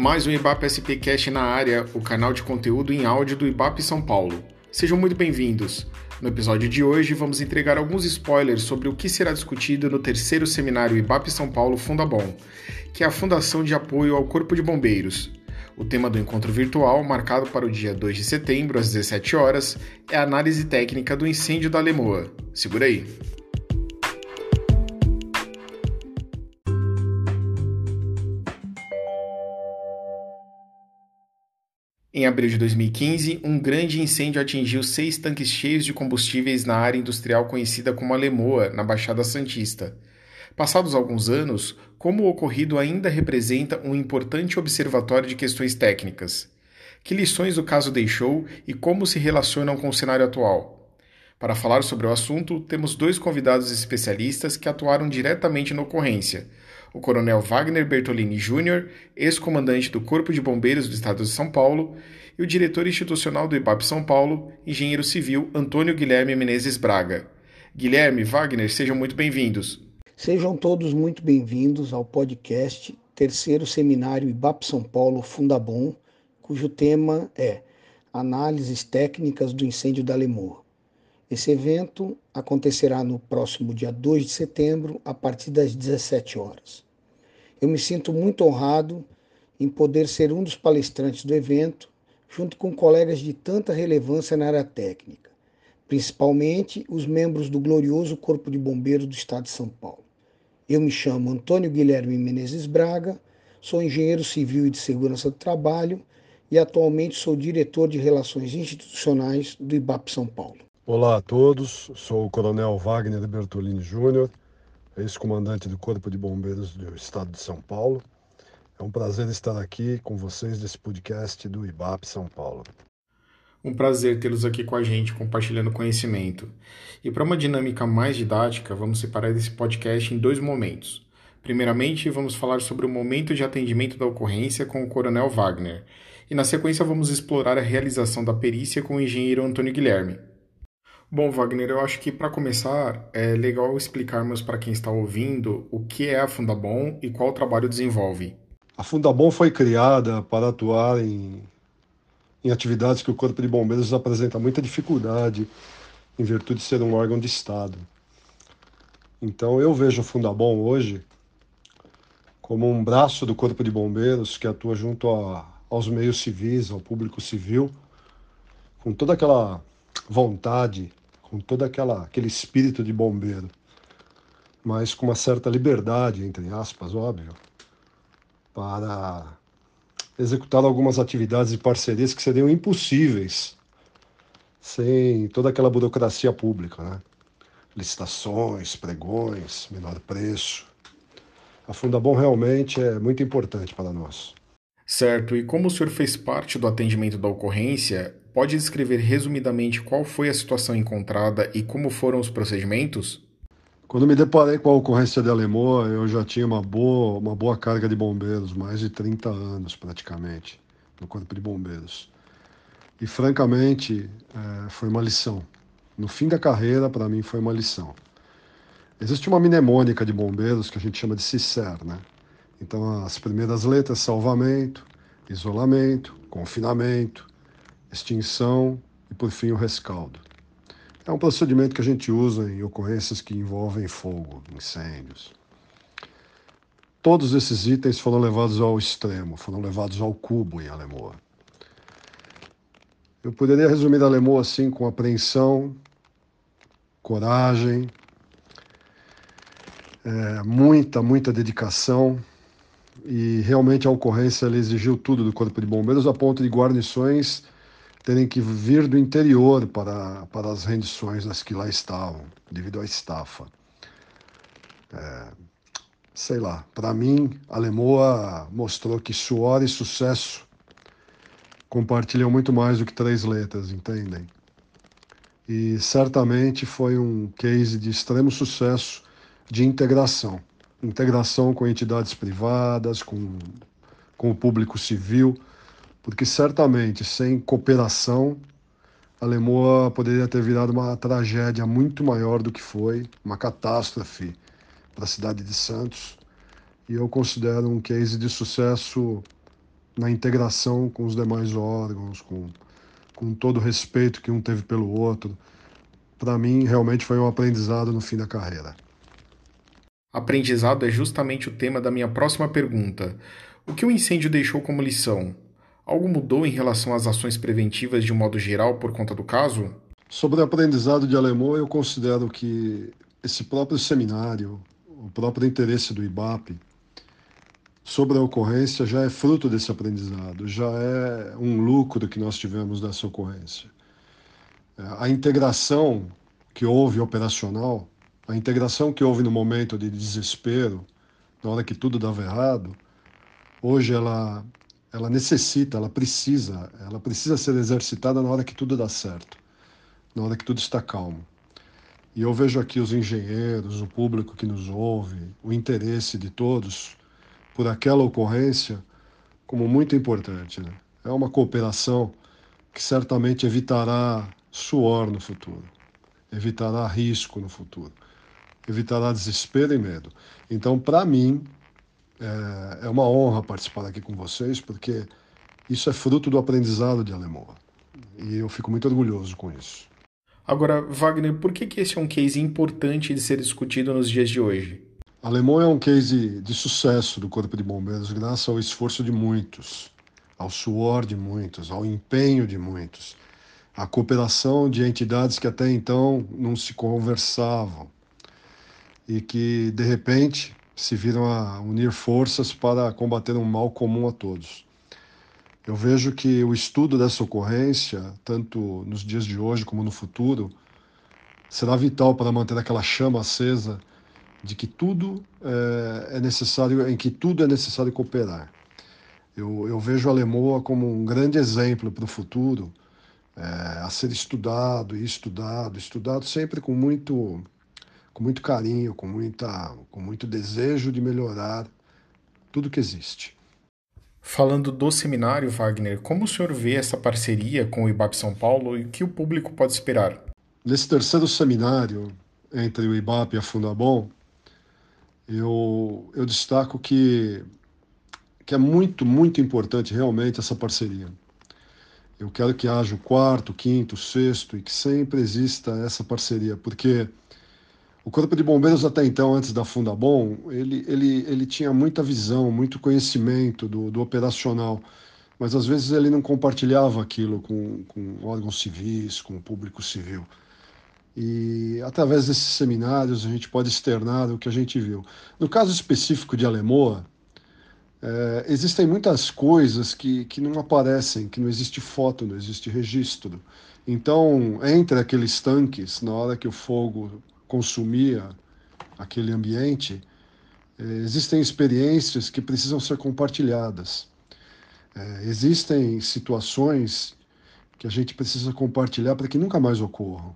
mais um Ibap SPcast na área, o canal de conteúdo em áudio do Ibap São Paulo. Sejam muito bem-vindos. No episódio de hoje, vamos entregar alguns spoilers sobre o que será discutido no terceiro seminário Ibap São Paulo Fundabom, que é a Fundação de Apoio ao Corpo de Bombeiros. O tema do encontro virtual, marcado para o dia 2 de setembro, às 17 horas, é a análise técnica do incêndio da Lemoa. Segura aí! Em abril de 2015, um grande incêndio atingiu seis tanques cheios de combustíveis na área industrial conhecida como Alemoa, na Baixada Santista. Passados alguns anos, como o ocorrido ainda representa um importante observatório de questões técnicas. Que lições o caso deixou e como se relacionam com o cenário atual? Para falar sobre o assunto, temos dois convidados especialistas que atuaram diretamente na ocorrência: o Coronel Wagner Bertolini Júnior, ex-comandante do Corpo de Bombeiros do Estado de São Paulo, e o diretor institucional do IPAP São Paulo, engenheiro civil Antônio Guilherme Menezes Braga. Guilherme, Wagner, sejam muito bem-vindos. Sejam todos muito bem-vindos ao podcast Terceiro Seminário IBAP São Paulo Fundabom, cujo tema é Análises Técnicas do Incêndio da Lemor. Esse evento acontecerá no próximo dia 2 de setembro, a partir das 17 horas. Eu me sinto muito honrado em poder ser um dos palestrantes do evento, junto com colegas de tanta relevância na área técnica, principalmente os membros do glorioso Corpo de Bombeiros do Estado de São Paulo. Eu me chamo Antônio Guilherme Menezes Braga, sou engenheiro civil e de segurança do trabalho e atualmente sou diretor de relações institucionais do IBAP São Paulo. Olá a todos, sou o Coronel Wagner Bertolini Júnior, ex-comandante do Corpo de Bombeiros do Estado de São Paulo. É um prazer estar aqui com vocês nesse podcast do IBAP São Paulo. Um prazer tê-los aqui com a gente, compartilhando conhecimento. E para uma dinâmica mais didática, vamos separar esse podcast em dois momentos. Primeiramente, vamos falar sobre o momento de atendimento da ocorrência com o Coronel Wagner. E na sequência, vamos explorar a realização da perícia com o engenheiro Antônio Guilherme. Bom, Wagner, eu acho que para começar é legal explicarmos para quem está ouvindo o que é a Fundabom e qual trabalho desenvolve. A Fundabom foi criada para atuar em, em atividades que o Corpo de Bombeiros apresenta muita dificuldade em virtude de ser um órgão de Estado. Então eu vejo a Fundabom hoje como um braço do Corpo de Bombeiros que atua junto a, aos meios civis, ao público civil, com toda aquela vontade com todo aquela, aquele espírito de bombeiro, mas com uma certa liberdade, entre aspas, óbvio, para executar algumas atividades e parcerias que seriam impossíveis sem toda aquela burocracia pública, né? Licitações, pregões, menor preço. A Fundabom realmente é muito importante para nós. Certo, e como o senhor fez parte do atendimento da ocorrência, pode descrever resumidamente qual foi a situação encontrada e como foram os procedimentos? Quando me deparei com a ocorrência de Alemoa, eu já tinha uma boa, uma boa carga de bombeiros, mais de 30 anos praticamente, no Corpo de Bombeiros. E francamente, é, foi uma lição. No fim da carreira, para mim, foi uma lição. Existe uma mnemônica de bombeiros que a gente chama de CICER, né? Então, as primeiras letras: salvamento, isolamento, confinamento, extinção e, por fim, o rescaldo. É um procedimento que a gente usa em ocorrências que envolvem fogo, incêndios. Todos esses itens foram levados ao extremo, foram levados ao cubo em Alemoa. Eu poderia resumir Alemoa assim com apreensão, coragem, é, muita, muita dedicação, e realmente a ocorrência exigiu tudo do Corpo de Bombeiros, a ponto de guarnições terem que vir do interior para, para as rendições das que lá estavam, devido à estafa. É, sei lá, para mim, a Lemoa mostrou que suor e sucesso compartilham muito mais do que três letras, entendem? E certamente foi um case de extremo sucesso de integração integração com entidades privadas, com, com o público civil, porque certamente sem cooperação a Lemoa poderia ter virado uma tragédia muito maior do que foi, uma catástrofe para a cidade de Santos. E eu considero um case de sucesso na integração com os demais órgãos, com, com todo o respeito que um teve pelo outro. Para mim, realmente foi um aprendizado no fim da carreira. Aprendizado é justamente o tema da minha próxima pergunta. O que o incêndio deixou como lição? Algo mudou em relação às ações preventivas de um modo geral por conta do caso? Sobre o aprendizado de alemão, eu considero que esse próprio seminário, o próprio interesse do IBAP sobre a ocorrência já é fruto desse aprendizado, já é um lucro que nós tivemos dessa ocorrência. A integração que houve operacional, a integração que houve no momento de desespero, na hora que tudo dava errado, hoje ela ela necessita, ela precisa, ela precisa ser exercitada na hora que tudo dá certo na hora que tudo está calmo. E eu vejo aqui os engenheiros, o público que nos ouve, o interesse de todos por aquela ocorrência como muito importante. Né? É uma cooperação que certamente evitará suor no futuro, evitará risco no futuro, evitará desespero e medo. Então, para mim, é uma honra participar aqui com vocês, porque isso é fruto do aprendizado de Alemoa. E eu fico muito orgulhoso com isso. Agora, Wagner, por que, que esse é um case importante de ser discutido nos dias de hoje? Alemão é um case de sucesso do Corpo de Bombeiros, graças ao esforço de muitos, ao suor de muitos, ao empenho de muitos, à cooperação de entidades que até então não se conversavam e que, de repente, se viram a unir forças para combater um mal comum a todos. Eu vejo que o estudo dessa ocorrência, tanto nos dias de hoje como no futuro, será vital para manter aquela chama acesa de que tudo é, é necessário, em que tudo é necessário cooperar. Eu, eu vejo a Lemoa como um grande exemplo para o futuro, é, a ser estudado e estudado, estudado sempre com muito, com muito carinho, com, muita, com muito desejo de melhorar tudo que existe. Falando do seminário, Wagner, como o senhor vê essa parceria com o IBAP São Paulo e o que o público pode esperar? Nesse terceiro seminário entre o IBAP e a Fundabom, eu, eu destaco que, que é muito, muito importante realmente essa parceria. Eu quero que haja o quarto, quinto, sexto e que sempre exista essa parceria, porque o Corpo de Bombeiros até então, antes da Fundabom, ele, ele, ele tinha muita visão, muito conhecimento do, do operacional, mas às vezes ele não compartilhava aquilo com, com órgãos civis, com o público civil. E através desses seminários a gente pode externar o que a gente viu. No caso específico de Alemoa, é, existem muitas coisas que, que não aparecem, que não existe foto, não existe registro. Então, entre aqueles tanques, na hora que o fogo consumia aquele ambiente, é, existem experiências que precisam ser compartilhadas. É, existem situações que a gente precisa compartilhar para que nunca mais ocorram.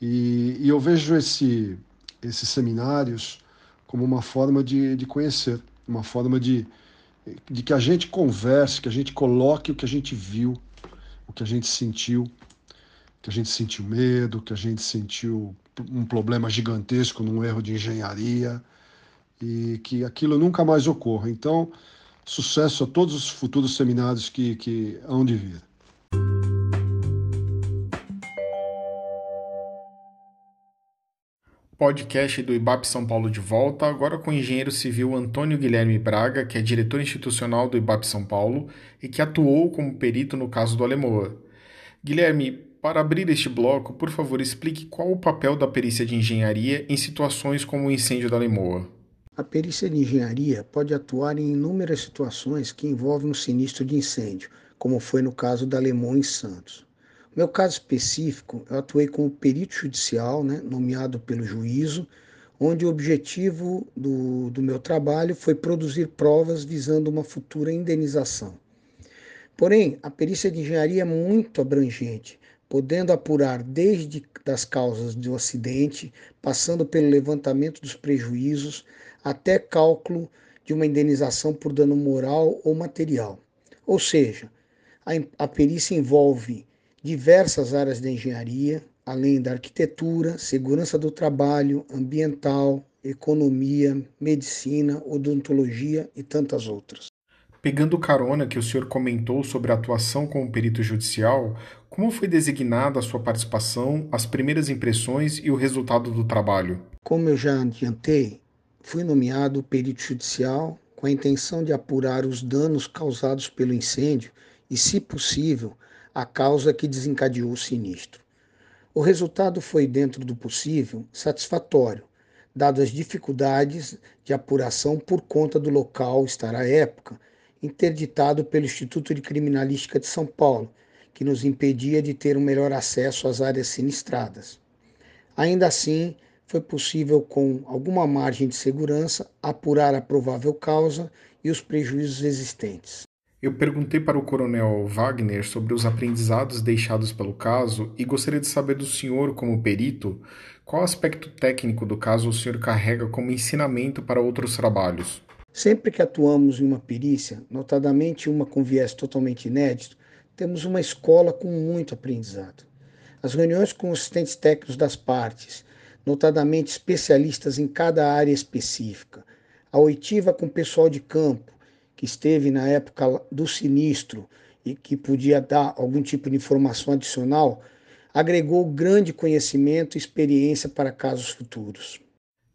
E, e eu vejo esse, esses seminários como uma forma de, de conhecer, uma forma de, de que a gente converse, que a gente coloque o que a gente viu, o que a gente sentiu, que a gente sentiu medo, que a gente sentiu um problema gigantesco num erro de engenharia e que aquilo nunca mais ocorra. Então, sucesso a todos os futuros seminários que, que hão de vir. Podcast do IBAP São Paulo de volta, agora com o engenheiro civil Antônio Guilherme Braga, que é diretor institucional do IBAP São Paulo e que atuou como perito no caso do Alemoa. Guilherme, para abrir este bloco, por favor, explique qual o papel da perícia de engenharia em situações como o incêndio da Lemoa. A perícia de engenharia pode atuar em inúmeras situações que envolvem um sinistro de incêndio, como foi no caso da Lemoa em Santos. No meu caso específico, eu atuei como perito judicial, né, nomeado pelo juízo, onde o objetivo do, do meu trabalho foi produzir provas visando uma futura indenização. Porém, a perícia de engenharia é muito abrangente, podendo apurar desde das causas do acidente, passando pelo levantamento dos prejuízos, até cálculo de uma indenização por dano moral ou material. Ou seja, a, a perícia envolve diversas áreas da engenharia, além da arquitetura, segurança do trabalho, ambiental, economia, medicina, odontologia e tantas outras. Pegando carona que o senhor comentou sobre a atuação como perito judicial, como foi designada a sua participação, as primeiras impressões e o resultado do trabalho? Como eu já adiantei, fui nomeado perito judicial com a intenção de apurar os danos causados pelo incêndio e, se possível, a causa que desencadeou o sinistro. O resultado foi, dentro do possível, satisfatório, dadas as dificuldades de apuração por conta do local estar à época interditado pelo Instituto de Criminalística de São Paulo, que nos impedia de ter um melhor acesso às áreas sinistradas. Ainda assim, foi possível, com alguma margem de segurança, apurar a provável causa e os prejuízos existentes. Eu perguntei para o coronel Wagner sobre os aprendizados deixados pelo caso e gostaria de saber do senhor, como perito, qual aspecto técnico do caso o senhor carrega como ensinamento para outros trabalhos. Sempre que atuamos em uma perícia, notadamente uma com viés totalmente inédito, temos uma escola com muito aprendizado. As reuniões com os assistentes técnicos das partes, notadamente especialistas em cada área específica, a oitiva com o pessoal de campo, que esteve na época do sinistro e que podia dar algum tipo de informação adicional, agregou grande conhecimento e experiência para casos futuros.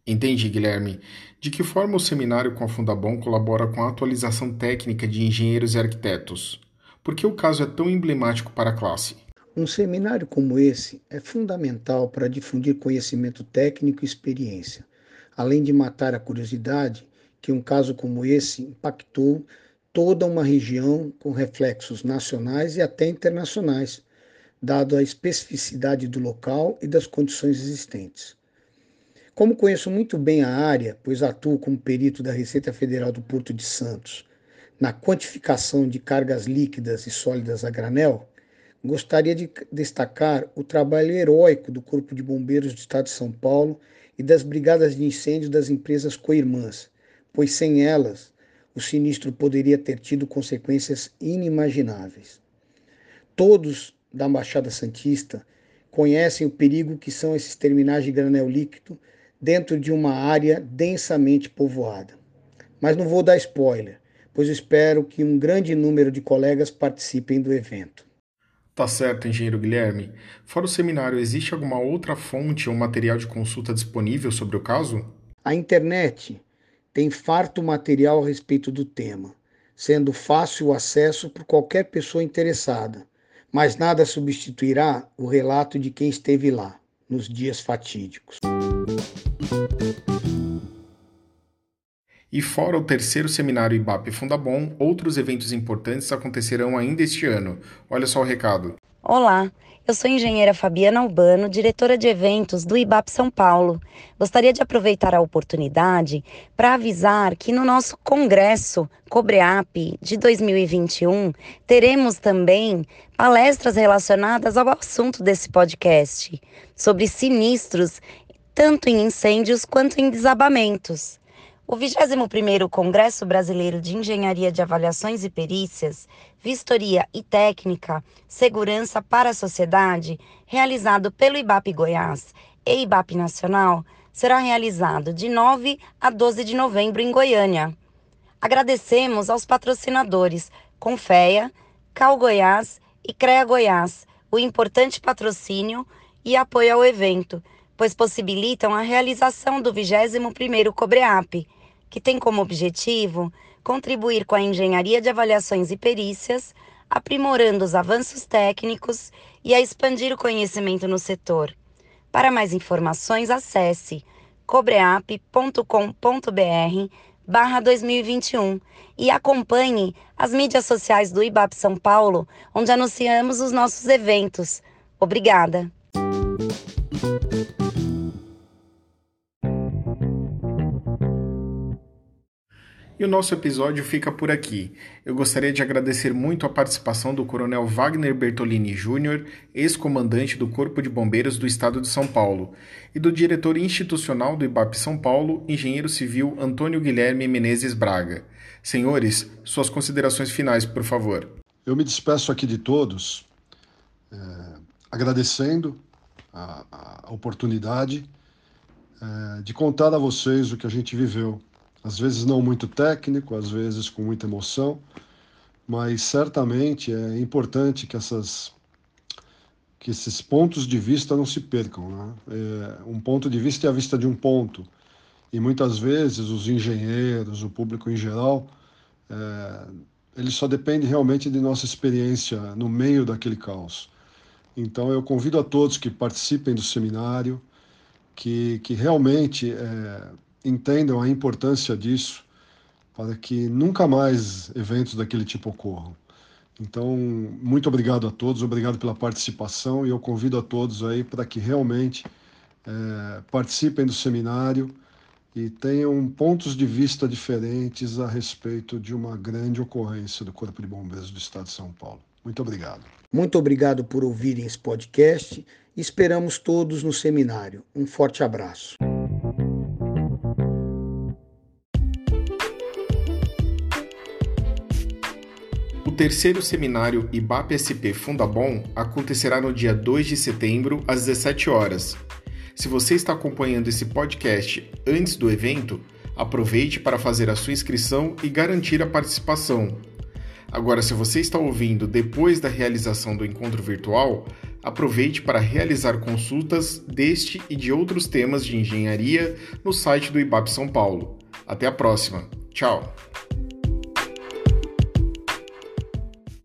Entendi, Guilherme. De que forma o seminário com a Fundabom colabora com a atualização técnica de engenheiros e arquitetos? Por que o caso é tão emblemático para a classe? Um seminário como esse é fundamental para difundir conhecimento técnico e experiência, além de matar a curiosidade que um caso como esse impactou toda uma região com reflexos nacionais e até internacionais, dado a especificidade do local e das condições existentes. Como conheço muito bem a área, pois atuo como perito da Receita Federal do Porto de Santos na quantificação de cargas líquidas e sólidas a granel, gostaria de destacar o trabalho heróico do Corpo de Bombeiros do Estado de São Paulo e das brigadas de incêndio das empresas coirmãs, pois sem elas o sinistro poderia ter tido consequências inimagináveis. Todos da Baixada Santista conhecem o perigo que são esses terminais de granel líquido dentro de uma área densamente povoada. Mas não vou dar spoiler, pois espero que um grande número de colegas participem do evento. Tá certo, engenheiro Guilherme. Fora o seminário, existe alguma outra fonte ou material de consulta disponível sobre o caso? A internet tem farto material a respeito do tema, sendo fácil o acesso por qualquer pessoa interessada, mas nada substituirá o relato de quem esteve lá, nos dias fatídicos. E fora o terceiro seminário IBAP Fundabom, outros eventos importantes acontecerão ainda este ano. Olha só o recado. Olá, eu sou engenheira Fabiana Albano, diretora de eventos do IBAP São Paulo. Gostaria de aproveitar a oportunidade para avisar que no nosso congresso Cobreap de 2021 teremos também palestras relacionadas ao assunto desse podcast, sobre sinistros tanto em incêndios quanto em desabamentos. O 21º Congresso Brasileiro de Engenharia de Avaliações e Perícias, Vistoria e Técnica, Segurança para a Sociedade, realizado pelo IBAP Goiás e IBAP Nacional, será realizado de 9 a 12 de novembro em Goiânia. Agradecemos aos patrocinadores Confeia, Cal Goiás e CREA Goiás o importante patrocínio e apoio ao evento, pois possibilitam a realização do 21º Cobreap, que tem como objetivo contribuir com a engenharia de avaliações e perícias, aprimorando os avanços técnicos e a expandir o conhecimento no setor. Para mais informações, acesse cobreap.com.br barra 2021 e acompanhe as mídias sociais do IBAP São Paulo, onde anunciamos os nossos eventos. Obrigada! E o nosso episódio fica por aqui. Eu gostaria de agradecer muito a participação do Coronel Wagner Bertolini Júnior, ex-comandante do Corpo de Bombeiros do Estado de São Paulo, e do diretor institucional do IBAP São Paulo, engenheiro civil Antônio Guilherme Menezes Braga. Senhores, suas considerações finais, por favor. Eu me despeço aqui de todos, é, agradecendo a, a oportunidade é, de contar a vocês o que a gente viveu às vezes não muito técnico, às vezes com muita emoção, mas certamente é importante que essas que esses pontos de vista não se percam. Né? É, um ponto de vista é a vista de um ponto, e muitas vezes os engenheiros, o público em geral, é, ele só depende realmente de nossa experiência no meio daquele caos. Então eu convido a todos que participem do seminário, que, que realmente é, entendam a importância disso para que nunca mais eventos daquele tipo ocorram. Então, muito obrigado a todos, obrigado pela participação e eu convido a todos aí para que realmente é, participem do seminário e tenham pontos de vista diferentes a respeito de uma grande ocorrência do Corpo de Bombeiros do Estado de São Paulo. Muito obrigado. Muito obrigado por ouvirem esse podcast. Esperamos todos no seminário. Um forte abraço. Terceiro seminário IBAP-SP Fundabom acontecerá no dia 2 de setembro, às 17 horas. Se você está acompanhando esse podcast antes do evento, aproveite para fazer a sua inscrição e garantir a participação. Agora, se você está ouvindo depois da realização do encontro virtual, aproveite para realizar consultas deste e de outros temas de engenharia no site do IBAP São Paulo. Até a próxima. Tchau!